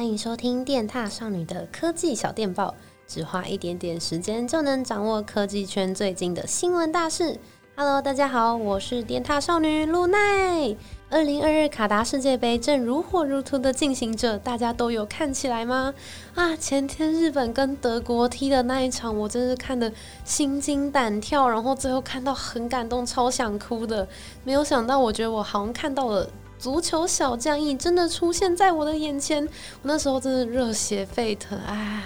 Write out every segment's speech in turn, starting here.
欢迎收听电踏少女的科技小电报，只花一点点时间就能掌握科技圈最近的新闻大事。Hello，大家好，我是电踏少女露奈。二零二二卡达世界杯正如火如荼的进行着，大家都有看起来吗？啊，前天日本跟德国踢的那一场，我真是看得心惊胆跳，然后最后看到很感动，超想哭的。没有想到，我觉得我好像看到了。足球小将翼真的出现在我的眼前，我那时候真的热血沸腾啊！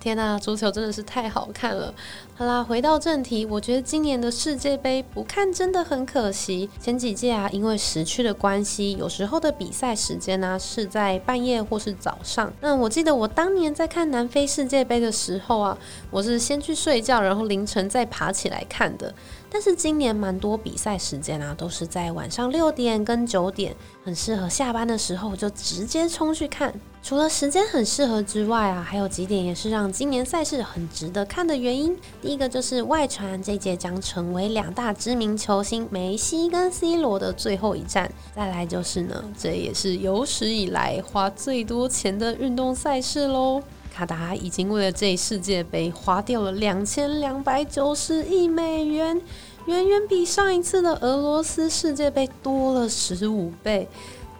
天呐，足球真的是太好看了。好啦，回到正题，我觉得今年的世界杯不看真的很可惜。前几届啊，因为时区的关系，有时候的比赛时间呢、是在半夜或是早上。那我记得我当年在看南非世界杯的时候啊，我是先去睡觉，然后凌晨再爬起来看的。但是今年蛮多比赛时间啊，都是在晚上六点跟九点，很适合下班的时候就直接冲去看。除了时间很适合之外啊，还有几点也是让今年赛事很值得看的原因。第一个就是外传这届将成为两大知名球星梅西跟 C 罗的最后一战。再来就是呢，这也是有史以来花最多钱的运动赛事喽。卡达已经为了这世界杯花掉了两千两百九十亿美元，远远比上一次的俄罗斯世界杯多了十五倍。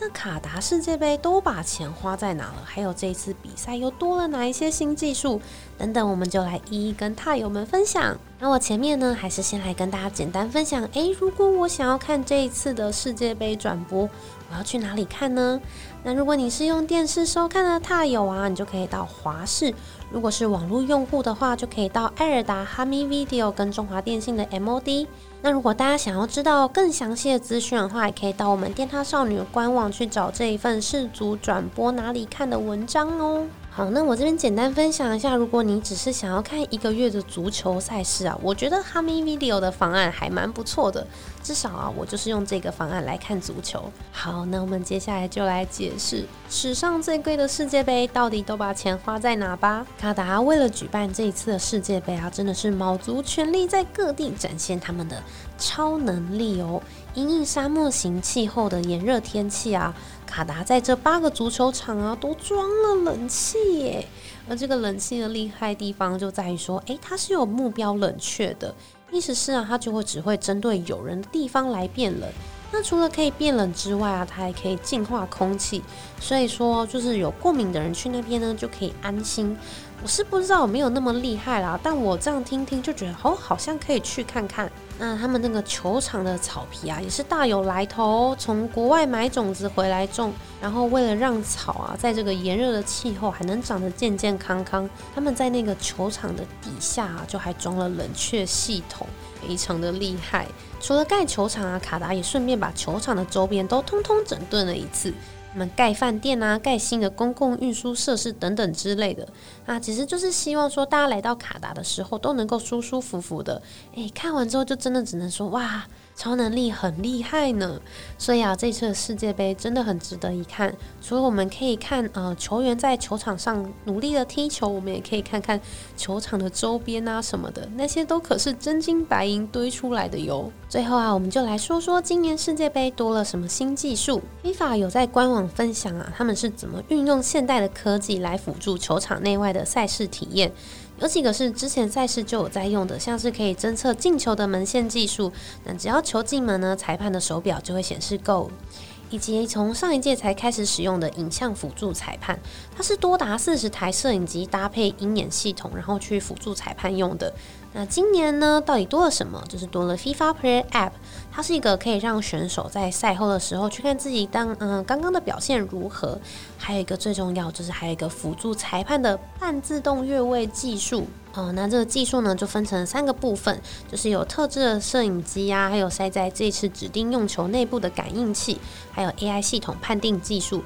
那卡达世界杯都把钱花在哪了？还有这一次比赛又多了哪一些新技术？等等，我们就来一一跟踏友们分享。那我前面呢，还是先来跟大家简单分享。诶，如果我想要看这一次的世界杯转播，我要去哪里看呢？那如果你是用电视收看的踏友啊，你就可以到华视；如果是网络用户的话，就可以到艾尔达、哈密 Video 跟中华电信的 MOD。那如果大家想要知道更详细的资讯的话，也可以到我们电獭少女官网去找这一份世足转播哪里看的文章哦。好，那我这边简单分享一下，如果你只是想要看一个月的足球赛事啊，我觉得哈密 Video 的方案还蛮不错的，至少啊，我就是用这个方案来看足球。好，那我们接下来就来解释史上最贵的世界杯到底都把钱花在哪吧。卡达为了举办这一次的世界杯啊，真的是卯足全力在各地展现他们的超能力哦。因应沙漠型气候的炎热天气啊，卡达在这八个足球场啊都装了冷气耶。而这个冷气的厉害地方就在于说，诶，它是有目标冷却的，意思是啊，它就会只会针对有人的地方来变冷。那除了可以变冷之外啊，它还可以净化空气，所以说就是有过敏的人去那边呢就可以安心。我是不知道有没有那么厉害啦，但我这样听听就觉得哦，好像可以去看看。那他们那个球场的草皮啊，也是大有来头，从国外买种子回来种，然后为了让草啊，在这个炎热的气候还能长得健健康康，他们在那个球场的底下啊，就还装了冷却系统，非常的厉害。除了盖球场啊，卡达也顺便把球场的周边都通通整顿了一次。他们盖饭店啊，盖新的公共运输设施等等之类的，啊，其实就是希望说大家来到卡达的时候都能够舒舒服服的。诶，看完之后就真的只能说哇。超能力很厉害呢，所以啊，这次的世界杯真的很值得一看。除了我们可以看呃球员在球场上努力的踢球，我们也可以看看球场的周边啊什么的，那些都可是真金白银堆出来的哟。最后啊，我们就来说说今年世界杯多了什么新技术。FIFA 有在官网分享啊，他们是怎么运用现代的科技来辅助球场内外的赛事体验。有几个是之前赛事就有在用的，像是可以侦测进球的门线技术，那只要球进门呢，裁判的手表就会显示 g o 以及从上一届才开始使用的影像辅助裁判，它是多达四十台摄影机搭配鹰眼系统，然后去辅助裁判用的。那今年呢，到底多了什么？就是多了 FIFA Player App，它是一个可以让选手在赛后的时候去看自己当嗯刚刚的表现如何。还有一个最重要，就是还有一个辅助裁判的半自动越位技术。哦，那这个技术呢，就分成三个部分，就是有特制的摄影机啊，还有塞在这次指定用球内部的感应器，还有 AI 系统判定技术。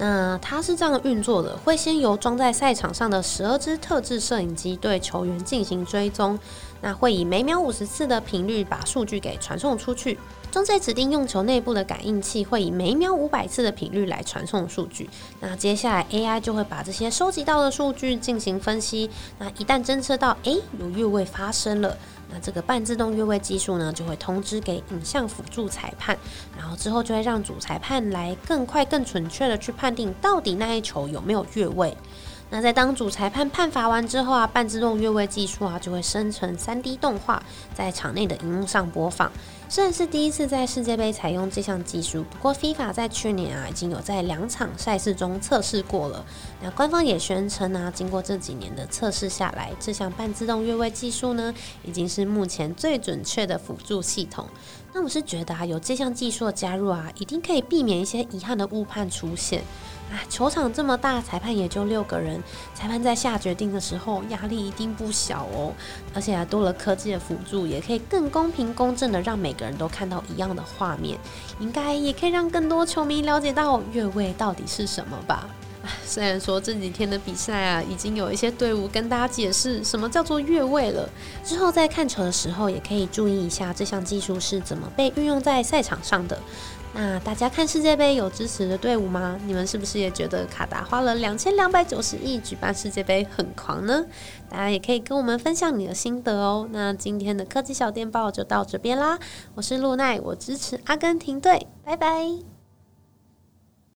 那它是这样运作的，会先由装在赛场上的十二支特制摄影机对球员进行追踪，那会以每秒五十次的频率把数据给传送出去。装在指定用球内部的感应器会以每秒五百次的频率来传送数据。那接下来 AI 就会把这些收集到的数据进行分析。那一旦侦测到诶有越位发生了，那这个半自动越位技术呢，就会通知给影像辅助裁判，然后之后就会让主裁判来更快、更准确的去判定到底那一球有没有越位。那在当主裁判判罚完之后啊，半自动越位技术啊就会生成 3D 动画，在场内的荧幕上播放。虽然是第一次在世界杯采用这项技术，不过 FIFA 在去年啊已经有在两场赛事中测试过了。那官方也宣称啊，经过这几年的测试下来，这项半自动越位技术呢，已经是目前最准确的辅助系统。那我是觉得啊，有这项技术的加入啊，一定可以避免一些遗憾的误判出现。啊，球场这么大，裁判也就六个人，裁判在下决定的时候压力一定不小哦。而且啊，多了科技的辅助，也可以更公平公正的让每个人都看到一样的画面，应该也可以让更多球迷了解到越位到底是什么吧。虽然说这几天的比赛啊，已经有一些队伍跟大家解释什么叫做越位了，之后在看球的时候也可以注意一下这项技术是怎么被运用在赛场上的。那大家看世界杯有支持的队伍吗？你们是不是也觉得卡达花了两千两百九十亿举办世界杯很狂呢？大家也可以跟我们分享你的心得哦。那今天的科技小电报就到这边啦，我是露奈，我支持阿根廷队，拜拜。